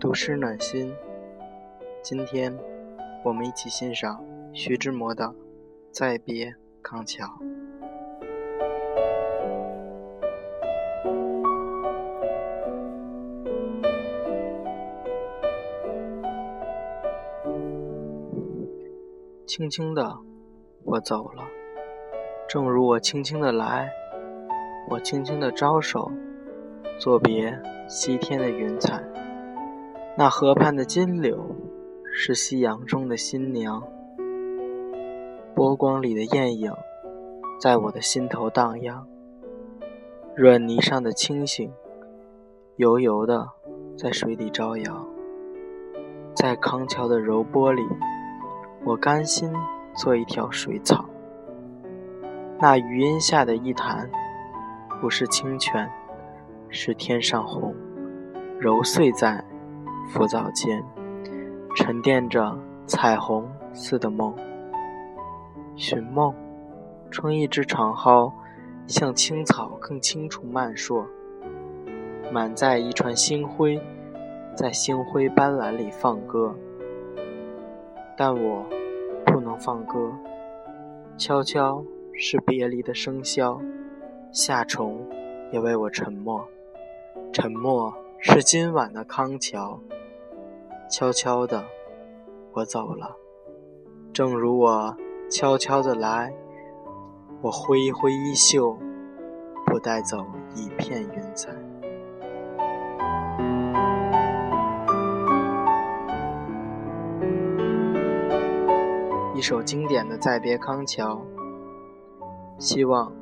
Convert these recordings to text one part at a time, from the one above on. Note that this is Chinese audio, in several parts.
读诗暖心。今天，我们一起欣赏徐志摩的《再别康桥》。轻轻的，我走了，正如我轻轻的来，我轻轻的招手，作别西天的云彩。那河畔的金柳，是夕阳中的新娘。波光里的艳影，在我的心头荡漾。软泥上的清醒，油油的在水底招摇。在康桥的柔波里，我甘心做一条水草。那余荫下的一潭，不是清泉，是天上虹，揉碎在。浮藻间，沉淀着彩虹似的梦。寻梦，撑一只长蒿，向青草更青楚漫溯，满载一船星辉，在星辉斑斓里放歌。但我不能放歌，悄悄是别离的笙箫，夏虫也为我沉默，沉默是今晚的康桥。悄悄的，我走了，正如我悄悄的来。我挥一挥衣袖，不带走一片云彩。一首经典的《再别康桥》，希望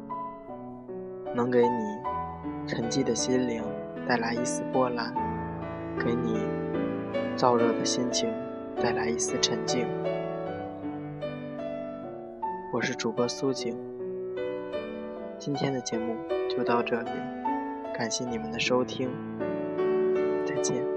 能给你沉寂的心灵带来一丝波澜，给你。燥热的心情带来一丝沉静。我是主播苏景，今天的节目就到这里，感谢你们的收听，再见。